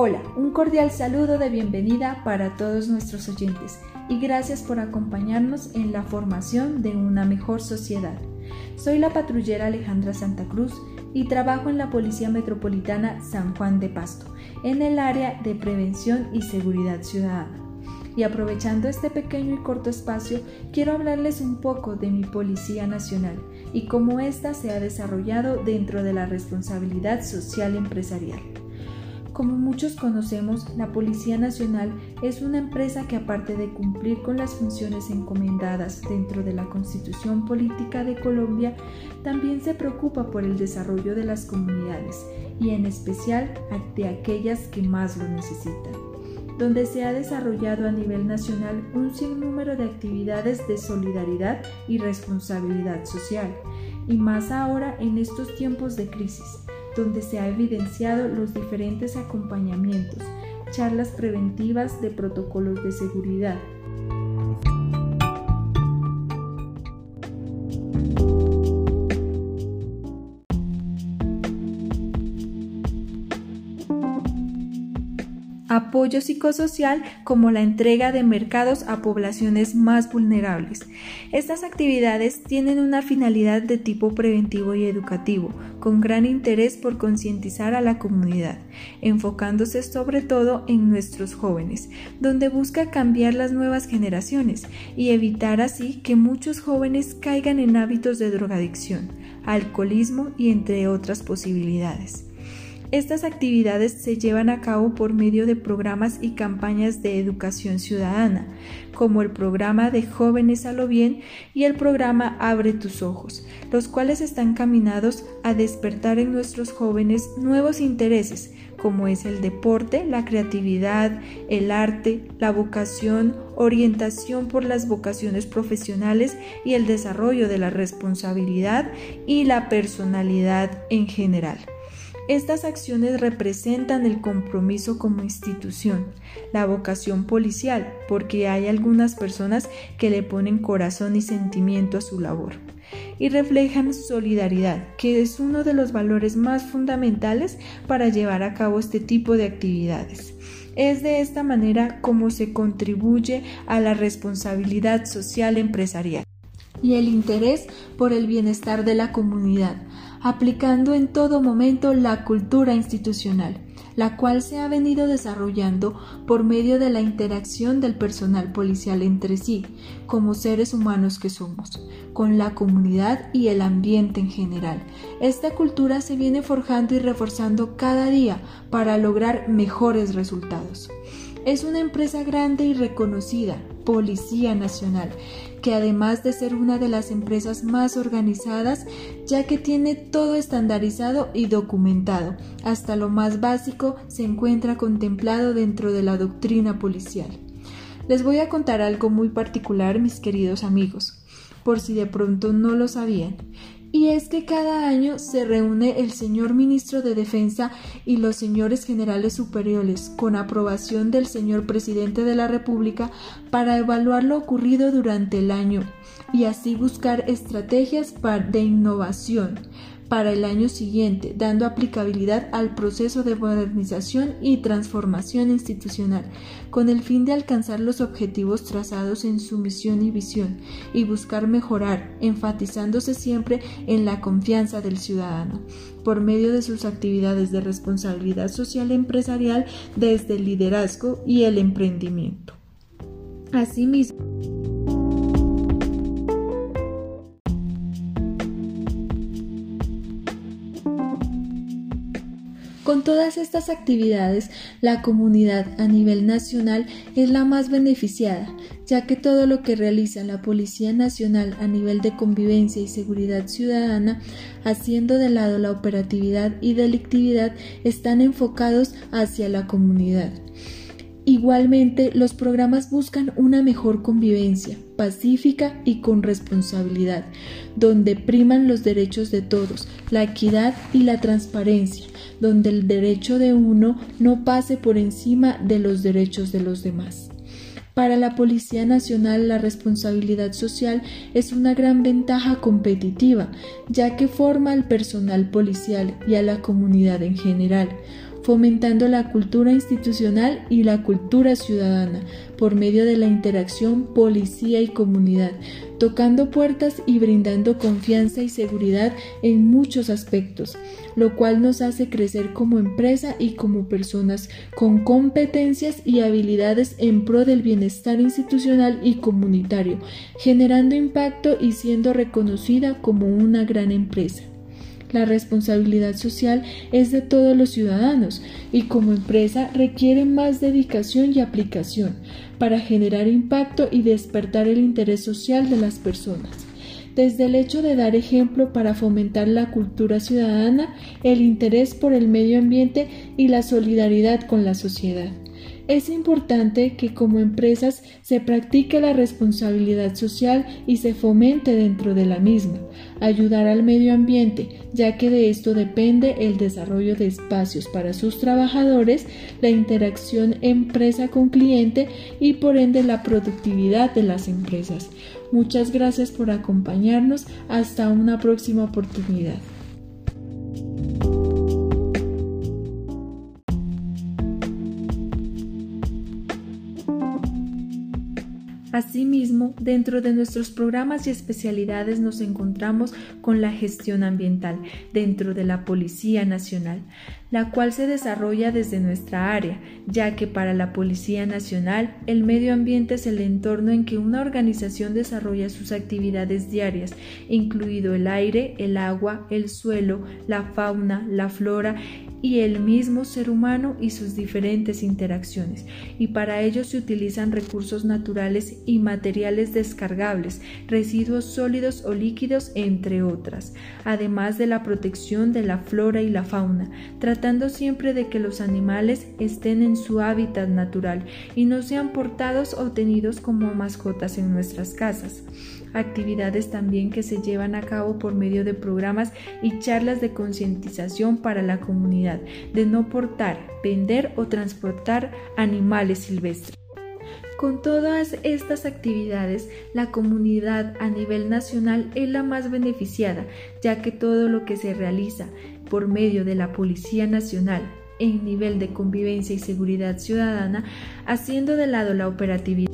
Hola, un cordial saludo de bienvenida para todos nuestros oyentes y gracias por acompañarnos en la formación de una mejor sociedad. Soy la patrullera Alejandra Santa Cruz y trabajo en la Policía Metropolitana San Juan de Pasto, en el área de prevención y seguridad ciudadana. Y aprovechando este pequeño y corto espacio, quiero hablarles un poco de mi Policía Nacional y cómo ésta se ha desarrollado dentro de la responsabilidad social empresarial. Como muchos conocemos, la Policía Nacional es una empresa que aparte de cumplir con las funciones encomendadas dentro de la Constitución Política de Colombia, también se preocupa por el desarrollo de las comunidades y en especial de aquellas que más lo necesitan donde se ha desarrollado a nivel nacional un sinnúmero de actividades de solidaridad y responsabilidad social, y más ahora en estos tiempos de crisis, donde se ha evidenciado los diferentes acompañamientos, charlas preventivas de protocolos de seguridad, apoyo psicosocial como la entrega de mercados a poblaciones más vulnerables. Estas actividades tienen una finalidad de tipo preventivo y educativo, con gran interés por concientizar a la comunidad, enfocándose sobre todo en nuestros jóvenes, donde busca cambiar las nuevas generaciones y evitar así que muchos jóvenes caigan en hábitos de drogadicción, alcoholismo y entre otras posibilidades. Estas actividades se llevan a cabo por medio de programas y campañas de educación ciudadana, como el programa de Jóvenes a lo Bien y el programa Abre tus Ojos, los cuales están caminados a despertar en nuestros jóvenes nuevos intereses, como es el deporte, la creatividad, el arte, la vocación, orientación por las vocaciones profesionales y el desarrollo de la responsabilidad y la personalidad en general. Estas acciones representan el compromiso como institución, la vocación policial, porque hay algunas personas que le ponen corazón y sentimiento a su labor, y reflejan solidaridad, que es uno de los valores más fundamentales para llevar a cabo este tipo de actividades. Es de esta manera como se contribuye a la responsabilidad social empresarial y el interés por el bienestar de la comunidad, aplicando en todo momento la cultura institucional, la cual se ha venido desarrollando por medio de la interacción del personal policial entre sí, como seres humanos que somos, con la comunidad y el ambiente en general. Esta cultura se viene forjando y reforzando cada día para lograr mejores resultados. Es una empresa grande y reconocida, Policía Nacional, que además de ser una de las empresas más organizadas, ya que tiene todo estandarizado y documentado, hasta lo más básico se encuentra contemplado dentro de la doctrina policial. Les voy a contar algo muy particular, mis queridos amigos, por si de pronto no lo sabían y es que cada año se reúne el señor ministro de Defensa y los señores generales superiores, con aprobación del señor presidente de la República, para evaluar lo ocurrido durante el año y así buscar estrategias de innovación para el año siguiente, dando aplicabilidad al proceso de modernización y transformación institucional, con el fin de alcanzar los objetivos trazados en su misión y visión, y buscar mejorar, enfatizándose siempre en la confianza del ciudadano, por medio de sus actividades de responsabilidad social empresarial desde el liderazgo y el emprendimiento. Asimismo, Con todas estas actividades, la comunidad a nivel nacional es la más beneficiada, ya que todo lo que realiza la Policía Nacional a nivel de convivencia y seguridad ciudadana, haciendo de lado la operatividad y delictividad, están enfocados hacia la comunidad. Igualmente, los programas buscan una mejor convivencia, pacífica y con responsabilidad, donde priman los derechos de todos, la equidad y la transparencia, donde el derecho de uno no pase por encima de los derechos de los demás. Para la Policía Nacional la responsabilidad social es una gran ventaja competitiva, ya que forma al personal policial y a la comunidad en general fomentando la cultura institucional y la cultura ciudadana por medio de la interacción policía y comunidad, tocando puertas y brindando confianza y seguridad en muchos aspectos, lo cual nos hace crecer como empresa y como personas con competencias y habilidades en pro del bienestar institucional y comunitario, generando impacto y siendo reconocida como una gran empresa. La responsabilidad social es de todos los ciudadanos y como empresa requiere más dedicación y aplicación para generar impacto y despertar el interés social de las personas. Desde el hecho de dar ejemplo para fomentar la cultura ciudadana, el interés por el medio ambiente y la solidaridad con la sociedad. Es importante que como empresas se practique la responsabilidad social y se fomente dentro de la misma, ayudar al medio ambiente, ya que de esto depende el desarrollo de espacios para sus trabajadores, la interacción empresa con cliente y por ende la productividad de las empresas. Muchas gracias por acompañarnos. Hasta una próxima oportunidad. Asimismo, dentro de nuestros programas y especialidades nos encontramos con la gestión ambiental dentro de la Policía Nacional, la cual se desarrolla desde nuestra área, ya que para la Policía Nacional el medio ambiente es el entorno en que una organización desarrolla sus actividades diarias, incluido el aire, el agua, el suelo, la fauna, la flora y el mismo ser humano y sus diferentes interacciones, y para ello se utilizan recursos naturales y materiales descargables, residuos sólidos o líquidos, entre otras, además de la protección de la flora y la fauna, tratando siempre de que los animales estén en su hábitat natural y no sean portados o tenidos como mascotas en nuestras casas actividades también que se llevan a cabo por medio de programas y charlas de concientización para la comunidad de no portar, vender o transportar animales silvestres. Con todas estas actividades, la comunidad a nivel nacional es la más beneficiada, ya que todo lo que se realiza por medio de la Policía Nacional en nivel de convivencia y seguridad ciudadana, haciendo de lado la operatividad